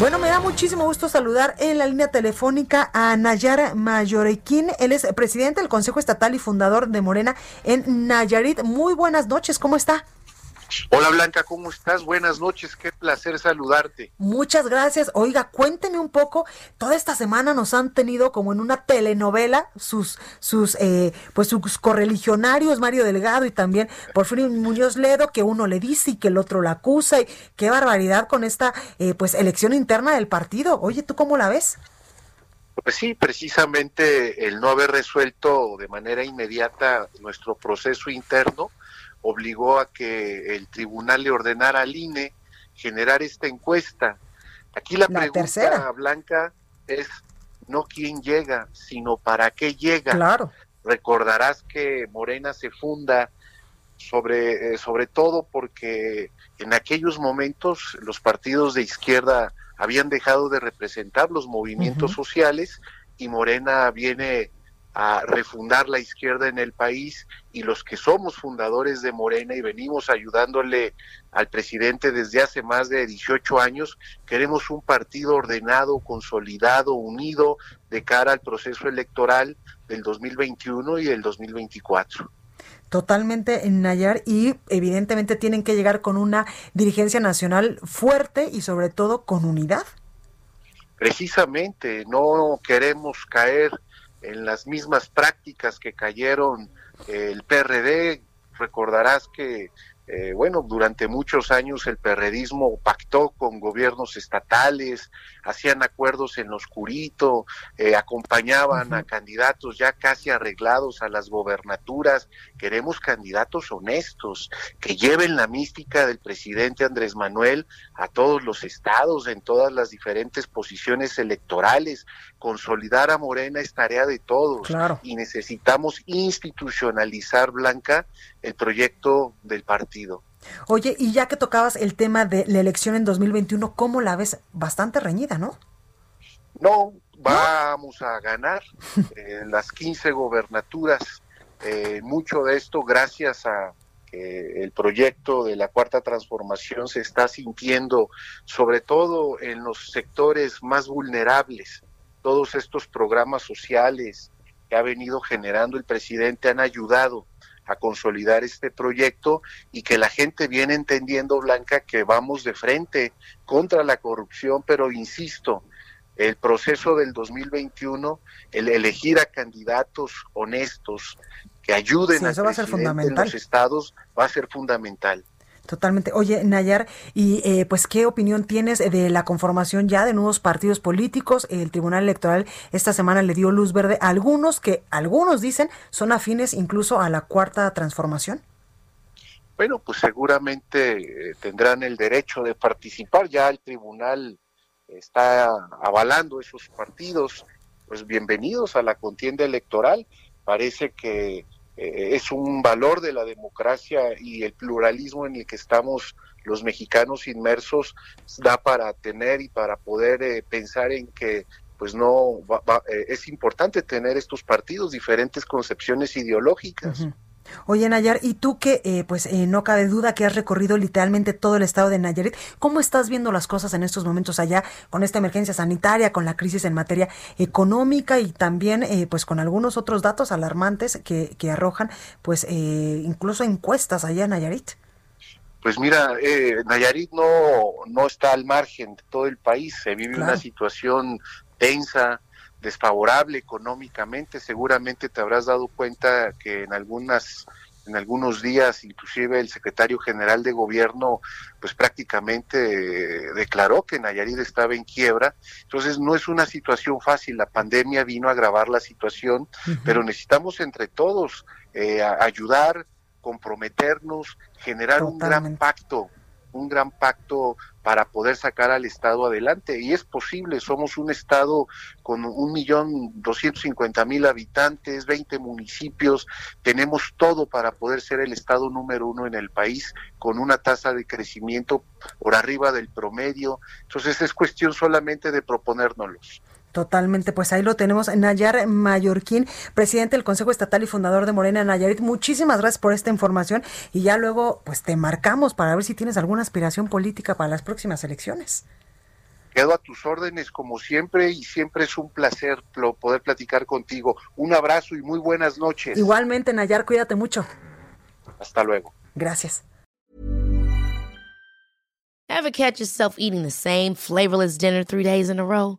Bueno, me da muchísimo gusto saludar en la línea telefónica a Nayar Mayorequín. Él es presidente del Consejo Estatal y fundador de Morena en Nayarit. Muy buenas noches, ¿cómo está? Hola Blanca, ¿cómo estás? Buenas noches, qué placer saludarte. Muchas gracias. Oiga, cuénteme un poco. Toda esta semana nos han tenido como en una telenovela sus, sus, eh, pues sus correligionarios, Mario Delgado y también Porfirio Muñoz Ledo, que uno le dice y que el otro la acusa. Y qué barbaridad con esta, eh, pues, elección interna del partido. Oye, ¿tú cómo la ves? Pues sí, precisamente el no haber resuelto de manera inmediata nuestro proceso interno obligó a que el tribunal le ordenara al INE generar esta encuesta. Aquí la, pregunta, Blanca, es no quién llega, sino para qué llega. Claro. Recordarás que Morena se funda sobre, eh, sobre todo porque en aquellos momentos los partidos de izquierda habían dejado de representar los movimientos sociales y Morena viene a refundar la izquierda en el país y los que somos fundadores de Morena y venimos ayudándole al presidente desde hace más de 18 años, queremos un partido ordenado, consolidado, unido de cara al proceso electoral del 2021 y el 2024 totalmente en Nayar y evidentemente tienen que llegar con una dirigencia nacional fuerte y sobre todo con unidad. Precisamente, no queremos caer en las mismas prácticas que cayeron el PRD. Recordarás que, eh, bueno, durante muchos años el perredismo pactó con gobiernos estatales, hacían acuerdos en oscurito, eh, acompañaban a candidatos ya casi arreglados a las gobernaturas. Queremos candidatos honestos, que lleven la mística del presidente Andrés Manuel a todos los estados, en todas las diferentes posiciones electorales. Consolidar a Morena es tarea de todos y necesitamos institucionalizar, Blanca, el proyecto del partido. Oye, y ya que tocabas el tema de la elección en 2021, ¿cómo la ves? Bastante reñida, ¿no? No, vamos a ganar eh, las 15 gobernaturas. Eh, mucho de esto gracias a que el proyecto de la cuarta transformación se está sintiendo, sobre todo en los sectores más vulnerables. Todos estos programas sociales que ha venido generando el presidente han ayudado a consolidar este proyecto y que la gente viene entendiendo, Blanca, que vamos de frente contra la corrupción, pero insisto, el proceso del 2021, el elegir a candidatos honestos que ayuden a los estados va a ser fundamental. Totalmente. Oye, Nayar, y eh, pues, ¿qué opinión tienes de la conformación ya de nuevos partidos políticos? El Tribunal Electoral esta semana le dio luz verde a algunos que algunos dicen son afines incluso a la cuarta transformación. Bueno, pues seguramente eh, tendrán el derecho de participar. Ya el tribunal está avalando esos partidos. Pues bienvenidos a la contienda electoral. Parece que eh, es un valor de la democracia y el pluralismo en el que estamos los mexicanos inmersos da para tener y para poder eh, pensar en que pues no eh, es importante tener estos partidos diferentes concepciones ideológicas. Oye, Nayar, y tú que, eh, pues, eh, no cabe duda que has recorrido literalmente todo el estado de Nayarit, ¿cómo estás viendo las cosas en estos momentos allá con esta emergencia sanitaria, con la crisis en materia económica y también, eh, pues, con algunos otros datos alarmantes que, que arrojan, pues, incluso encuestas allá en Nayarit? Pues mira, Nayarit no, no está al margen de todo el país, se vive una situación tensa, desfavorable económicamente. Seguramente te habrás dado cuenta que en algunas en algunos días inclusive el secretario general de gobierno pues prácticamente declaró que Nayarit estaba en quiebra. Entonces no es una situación fácil, la pandemia vino a agravar la situación, pero necesitamos entre todos eh, ayudar comprometernos, generar un gran pacto, un gran pacto para poder sacar al Estado adelante. Y es posible, somos un Estado con un millón doscientos cincuenta mil habitantes, 20 municipios, tenemos todo para poder ser el Estado número uno en el país, con una tasa de crecimiento por arriba del promedio. Entonces es cuestión solamente de proponérnoslos. Totalmente, pues ahí lo tenemos. Nayar Mallorquín, presidente del Consejo Estatal y fundador de Morena Nayarit. Muchísimas gracias por esta información y ya luego pues te marcamos para ver si tienes alguna aspiración política para las próximas elecciones. Quedo a tus órdenes como siempre y siempre es un placer poder platicar contigo. Un abrazo y muy buenas noches. Igualmente, Nayar, cuídate mucho. Hasta luego. Gracias. Ever catch yourself eating the same flavorless dinner three days in a row?